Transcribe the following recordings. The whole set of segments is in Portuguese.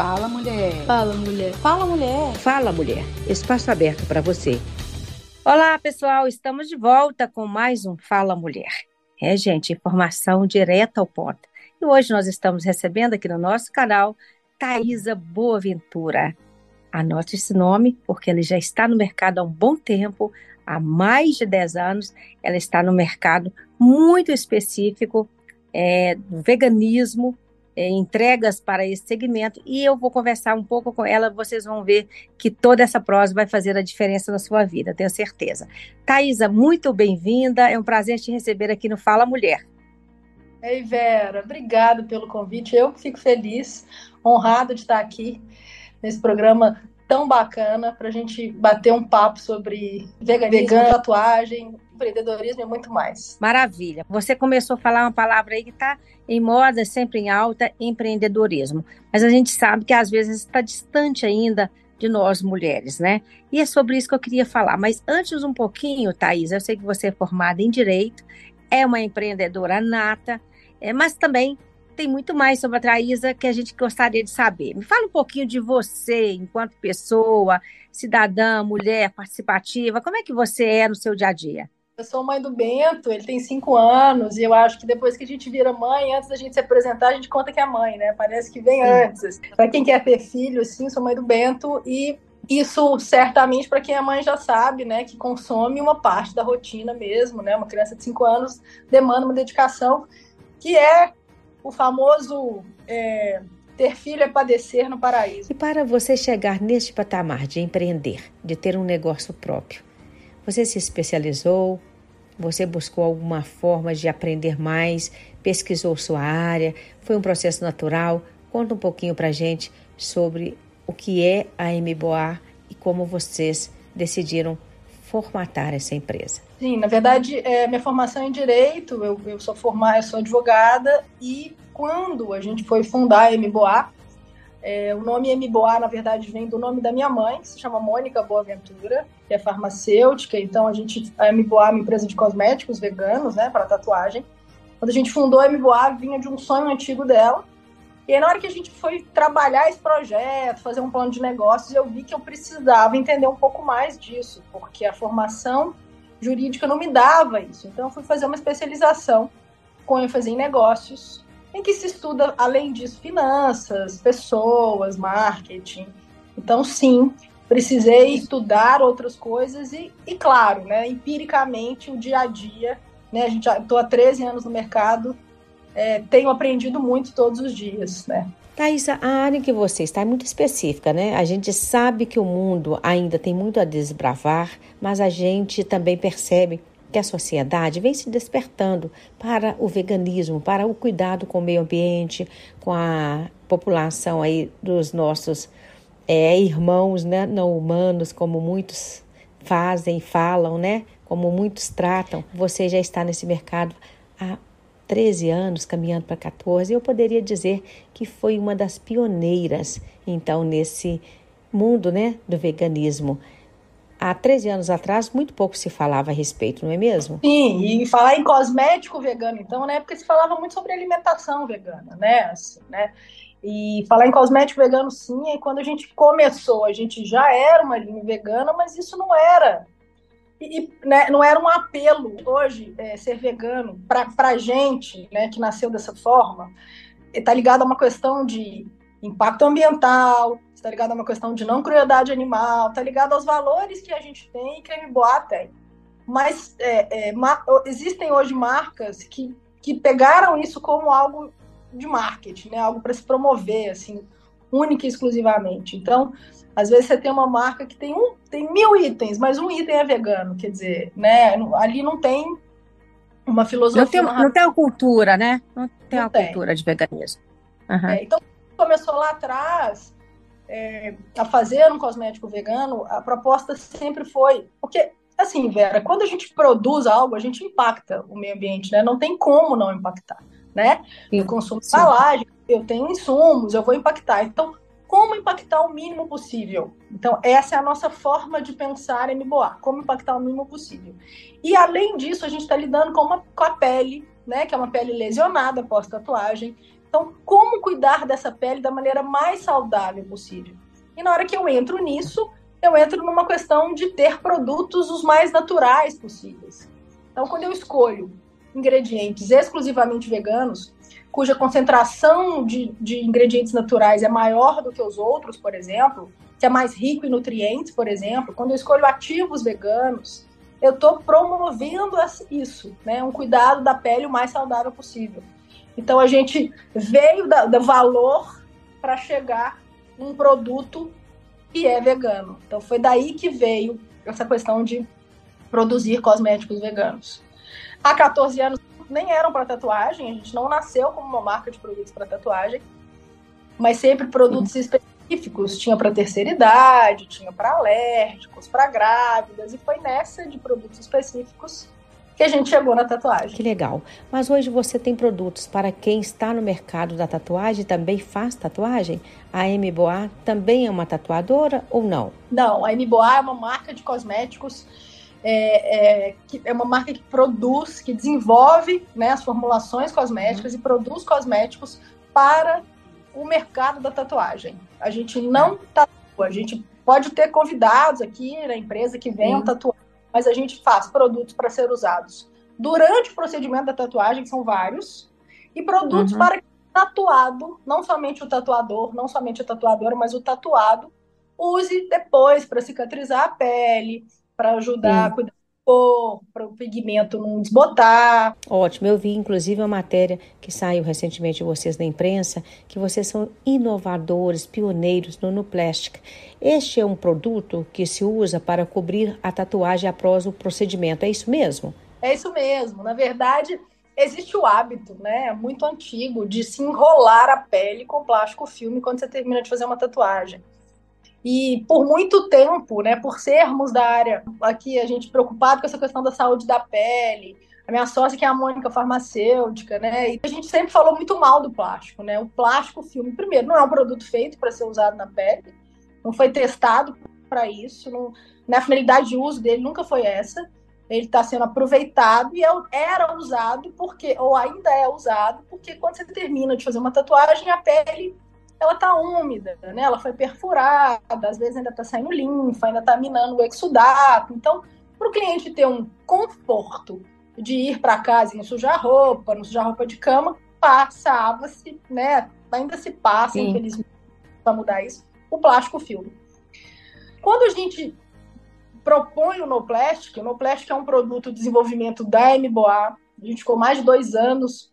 Fala, mulher. Fala, mulher. Fala, mulher. Fala, mulher. Espaço aberto para você. Olá, pessoal. Estamos de volta com mais um Fala Mulher. É, gente, informação direta ao ponto. E hoje nós estamos recebendo aqui no nosso canal Thaisa Boaventura. Anote esse nome, porque ele já está no mercado há um bom tempo, há mais de 10 anos. Ela está no mercado muito específico é, do veganismo, é, entregas para esse segmento e eu vou conversar um pouco com ela, vocês vão ver que toda essa prosa vai fazer a diferença na sua vida, tenho certeza. Thaisa, muito bem-vinda, é um prazer te receber aqui no Fala Mulher. Ei, Vera, obrigada pelo convite, eu fico feliz, honrado de estar aqui nesse programa tão bacana para a gente bater um papo sobre veganismo, Vegano. tatuagem, empreendedorismo e muito mais. Maravilha. Você começou a falar uma palavra aí que está em moda, sempre em alta, empreendedorismo. Mas a gente sabe que às vezes está distante ainda de nós mulheres, né? E é sobre isso que eu queria falar. Mas antes um pouquinho, Thaís, eu sei que você é formada em Direito, é uma empreendedora nata, é, mas também tem muito mais sobre a Traísa que a gente gostaria de saber. Me fala um pouquinho de você, enquanto pessoa, cidadã, mulher, participativa. Como é que você é no seu dia a dia? Eu sou mãe do Bento, ele tem cinco anos, e eu acho que depois que a gente vira mãe, antes da gente se apresentar, a gente conta que é mãe, né? Parece que vem antes. Para quem quer ter filho, sim, sou mãe do Bento, e isso certamente para quem é mãe já sabe, né, que consome uma parte da rotina mesmo, né? Uma criança de cinco anos demanda uma dedicação que é o famoso é, ter filho é padecer no paraíso. E para você chegar neste patamar de empreender, de ter um negócio próprio, você se especializou? Você buscou alguma forma de aprender mais? Pesquisou sua área? Foi um processo natural? Conta um pouquinho para gente sobre o que é a MBOA e como vocês decidiram formatar essa empresa. Sim, na verdade, é, minha formação é em direito, eu, eu sou formada, sou advogada e quando a gente foi fundar a MBOA, é, o nome MBOA, na verdade, vem do nome da minha mãe, que se chama Mônica Boaventura, que é farmacêutica. Então, a gente, a MBOA é uma empresa de cosméticos veganos, né, para tatuagem. Quando a gente fundou a MBOA, vinha de um sonho antigo dela. E aí, na hora que a gente foi trabalhar esse projeto, fazer um plano de negócios, eu vi que eu precisava entender um pouco mais disso, porque a formação jurídica não me dava isso. Então, eu fui fazer uma especialização com ênfase em negócios, em que se estuda, além disso, finanças, pessoas, marketing. Então, sim, precisei estudar outras coisas e, e claro, né, empiricamente, o dia a dia, né, a gente estou há 13 anos no mercado, é, tenho aprendido muito todos os dias, né. A área que você está é muito específica, né? A gente sabe que o mundo ainda tem muito a desbravar, mas a gente também percebe que a sociedade vem se despertando para o veganismo, para o cuidado com o meio ambiente, com a população aí dos nossos é, irmãos né, não humanos, como muitos fazem, falam, né? Como muitos tratam. Você já está nesse mercado há 13 anos, caminhando para 14. Eu poderia dizer que foi uma das pioneiras, então, nesse mundo né, do veganismo há 13 anos atrás, muito pouco se falava a respeito, não é mesmo? Sim, e falar em cosmético vegano, então, na época se falava muito sobre alimentação vegana, né? Assim, né? E falar em cosmético vegano, sim, e quando a gente começou, a gente já era uma linha vegana, mas isso não era. E, né, não era um apelo hoje é, ser vegano para a gente, né, que nasceu dessa forma, está ligado a uma questão de impacto ambiental, está ligado a uma questão de não crueldade animal, está ligado aos valores que a gente tem e que a tem. Mas é, é, existem hoje marcas que, que pegaram isso como algo de marketing, né? algo para se promover, assim, única e exclusivamente. Então, às vezes você tem uma marca que tem, um, tem mil itens, mas um item é vegano, quer dizer, né? ali não tem uma filosofia. Não tem, uma... não tem uma cultura, né? Não tem não uma tem. cultura de veganismo. Uhum. É, então, começou lá atrás é, a fazer um cosmético vegano, a proposta sempre foi. Porque, assim, Vera, quando a gente produz algo, a gente impacta o meio ambiente, né? Não tem como não impactar, né? Eu consumo embalagem, eu tenho insumos, eu vou impactar. Então, como impactar o mínimo possível? Então, essa é a nossa forma de pensar em MBOA, como impactar o mínimo possível. E, além disso, a gente está lidando com, uma, com a pele, né? Que é uma pele lesionada pós-tatuagem Então, como cuidar dessa pele da maneira mais saudável possível? E na hora que eu entro nisso, eu entro numa questão de ter produtos os mais naturais possíveis. Então, quando eu escolho ingredientes exclusivamente veganos, cuja concentração de, de ingredientes naturais é maior do que os outros, por exemplo, que é mais rico em nutrientes, por exemplo, quando eu escolho ativos veganos, eu estou promovendo isso, né? Um cuidado da pele o mais saudável possível. Então a gente veio da, do valor para chegar num produto que é vegano. Então foi daí que veio essa questão de produzir cosméticos veganos. Há 14 anos nem eram para tatuagem, a gente não nasceu como uma marca de produtos para tatuagem, mas sempre produtos específicos. Tinha para terceira idade, tinha para alérgicos, para grávidas, e foi nessa de produtos específicos que a gente chegou na tatuagem. Que legal. Mas hoje você tem produtos para quem está no mercado da tatuagem e também faz tatuagem? A M Boa também é uma tatuadora ou não? Não, a M Boa é uma marca de cosméticos é, é, que é uma marca que produz, que desenvolve né, as formulações cosméticas uhum. e produz cosméticos para o mercado da tatuagem. A gente não tatua, a gente pode ter convidados aqui na empresa que venham tatuar, mas a gente faz produtos para ser usados durante o procedimento da tatuagem, que são vários, e produtos uhum. para que o tatuado, não somente o tatuador, não somente a tatuadora, mas o tatuado, use depois para cicatrizar a pele, para ajudar Sim. a cuidar para o pigmento não desbotar. Ótimo, eu vi inclusive uma matéria que saiu recentemente de vocês na imprensa, que vocês são inovadores, pioneiros no Nuplastic. Este é um produto que se usa para cobrir a tatuagem após o procedimento, é isso mesmo? É isso mesmo. Na verdade, existe o hábito, né, muito antigo, de se enrolar a pele com plástico filme quando você termina de fazer uma tatuagem. E por muito tempo, né, por sermos da área aqui, a gente preocupado com essa questão da saúde da pele, a minha sócia que é a Mônica farmacêutica, né, e a gente sempre falou muito mal do plástico, né, o plástico filme, primeiro, não é um produto feito para ser usado na pele, não foi testado para isso, não, né, a finalidade de uso dele nunca foi essa, ele está sendo aproveitado e é era usado porque, ou ainda é usado, porque quando você termina de fazer uma tatuagem, a pele ela tá úmida, né? Ela foi perfurada, às vezes ainda tá saindo linfa, ainda tá minando o exudato. Então, para o cliente ter um conforto de ir para casa e não sujar roupa, não sujar roupa de cama, passava-se, né? Ainda se passa, Sim. infelizmente, para mudar isso, o plástico filme. Quando a gente propõe o No Plastic, o No Plastic é um produto de desenvolvimento da MBOA, a gente ficou mais de dois anos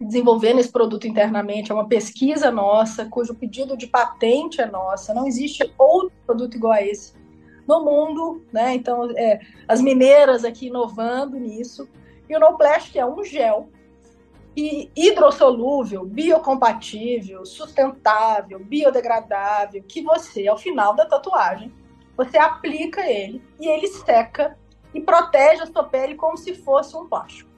desenvolvendo esse produto internamente, é uma pesquisa nossa, cujo pedido de patente é nossa, não existe outro produto igual a esse no mundo, né? Então, é, as mineiras aqui inovando nisso. E o No Plastic é um gel e hidrossolúvel, biocompatível, sustentável, biodegradável, que você, ao final da tatuagem, você aplica ele e ele seca e protege a sua pele como se fosse um plástico.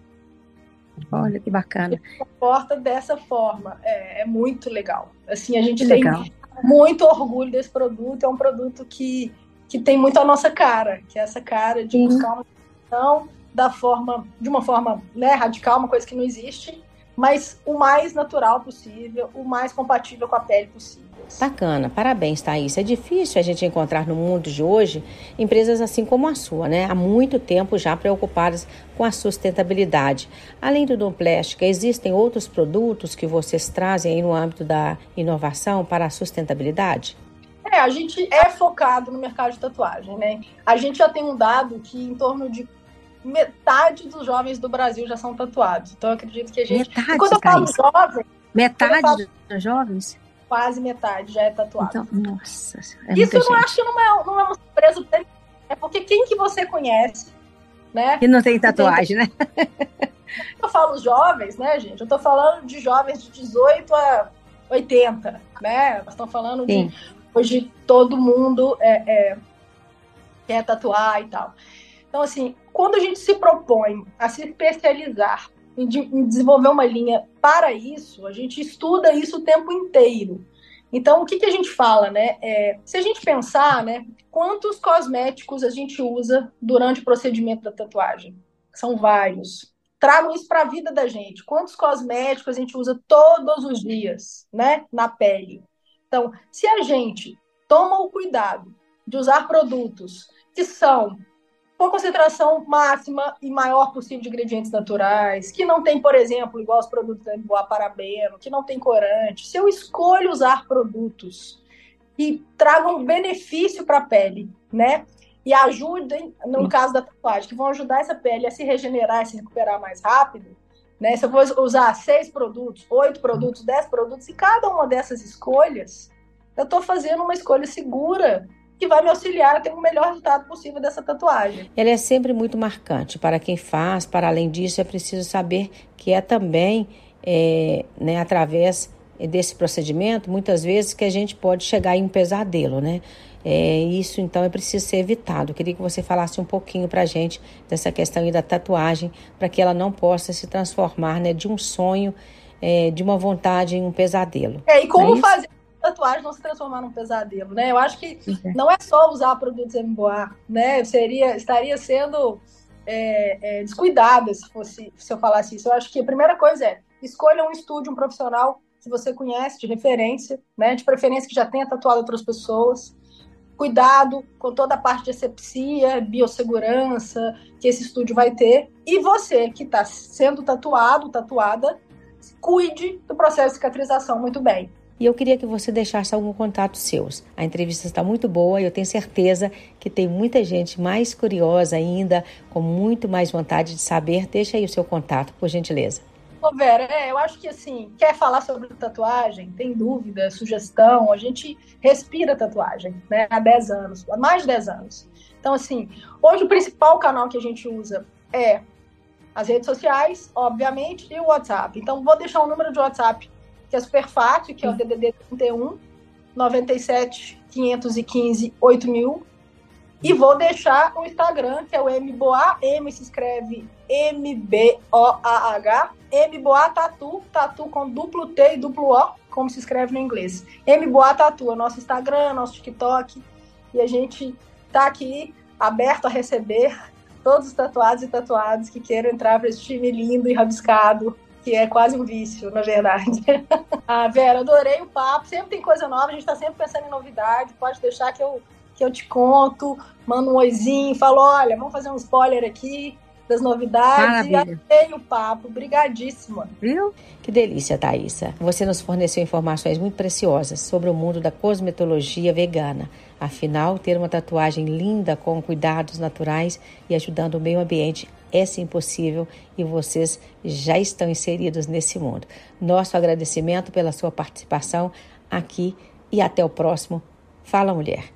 Olha que bacana. Se comporta dessa forma. É, é, muito legal. Assim, a gente que tem legal. muito orgulho desse produto. É um produto que, que tem muito a nossa cara, que é essa cara de Sim. buscar uma solução da forma, de uma forma né, radical, uma coisa que não existe, mas o mais natural possível, o mais compatível com a pele possível. Bacana, parabéns, Thaís. É difícil a gente encontrar no mundo de hoje empresas assim como a sua, né? Há muito tempo já preocupadas com a sustentabilidade. Além do Domplástica, existem outros produtos que vocês trazem aí no âmbito da inovação para a sustentabilidade? É, a gente é focado no mercado de tatuagem, né? A gente já tem um dado que em torno de metade dos jovens do Brasil já são tatuados. Então, eu acredito que a gente. Metade, quando eu falo jovem. Metade falo... dos jovens? Quase metade já é tatuado. Então, nossa. É Isso eu não acho que não é, não é uma surpresa. É porque quem que você conhece, né? Que não tem tatuagem, tem... né? eu falo jovens, né, gente? Eu tô falando de jovens de 18 a 80, né? Nós estamos falando Sim. de hoje todo mundo é, é, quer tatuar e tal. Então, assim, quando a gente se propõe a se especializar em, de, em desenvolver uma linha para isso, a gente estuda isso o tempo inteiro. Então, o que, que a gente fala, né? É, se a gente pensar, né, quantos cosméticos a gente usa durante o procedimento da tatuagem? São vários. tragam isso para a vida da gente. Quantos cosméticos a gente usa todos os dias, né, na pele? Então, se a gente toma o cuidado de usar produtos que são com a concentração máxima e maior possível de ingredientes naturais, que não tem, por exemplo, igual os produtos da Boa Parabeno, que não tem corante. Se eu escolho usar produtos que tragam benefício para a pele, né? E ajudem, no caso da tatuagem, que vão ajudar essa pele a se regenerar e se recuperar mais rápido, né? Se eu vou usar seis produtos, oito produtos, dez produtos, e cada uma dessas escolhas, eu estou fazendo uma escolha segura que vai me auxiliar a ter o melhor resultado possível dessa tatuagem. Ela é sempre muito marcante para quem faz, para além disso, é preciso saber que é também é, né, através desse procedimento, muitas vezes, que a gente pode chegar em um pesadelo, né? É, isso então é preciso ser evitado. Eu queria que você falasse um pouquinho para a gente dessa questão da tatuagem, para que ela não possa se transformar né, de um sonho, é, de uma vontade em um pesadelo. É, e como é fazer tatuagem não se transformar num pesadelo, né? Eu acho que não é só usar produtos MBA, né? Seria, estaria sendo é, é, descuidada se fosse se eu falasse isso. Eu acho que a primeira coisa é escolha um estúdio, um profissional que você conhece de referência, né? De preferência que já tenha tatuado outras pessoas. Cuidado com toda a parte de asepsia, biossegurança que esse estúdio vai ter. E você que está sendo tatuado, tatuada, cuide do processo de cicatrização muito bem e eu queria que você deixasse algum contato seus. A entrevista está muito boa e eu tenho certeza que tem muita gente mais curiosa ainda, com muito mais vontade de saber. Deixa aí o seu contato, por gentileza. Ô Vera, é, eu acho que assim, quer falar sobre tatuagem, tem dúvida, sugestão, a gente respira tatuagem, né, há 10 anos, há mais de 10 anos. Então, assim, hoje o principal canal que a gente usa é as redes sociais, obviamente, e o WhatsApp. Então, vou deixar o número de WhatsApp que é super fácil, que é o DDD 31 97 515 8000. E vou deixar o Instagram, que é o MBOA, M se escreve M-B-O-A-H, MBOA Tatu, Tatu com duplo T e duplo O, como se escreve no inglês. MBOA Tatu é nosso Instagram, nosso TikTok, e a gente tá aqui aberto a receber todos os tatuados e tatuados que queiram entrar para esse time lindo e rabiscado que é quase um vício, na verdade. ah, Vera, adorei o papo. Sempre tem coisa nova, a gente está sempre pensando em novidade. Pode deixar que eu, que eu te conto, mando um oizinho, falo: olha, vamos fazer um spoiler aqui das novidades. Maravilha. E adorei o papo. Obrigadíssima. Viu? Que delícia, Thaisa. Você nos forneceu informações muito preciosas sobre o mundo da cosmetologia vegana. Afinal, ter uma tatuagem linda com cuidados naturais e ajudando o meio ambiente é sim possível e vocês já estão inseridos nesse mundo. Nosso agradecimento pela sua participação aqui e até o próximo Fala Mulher.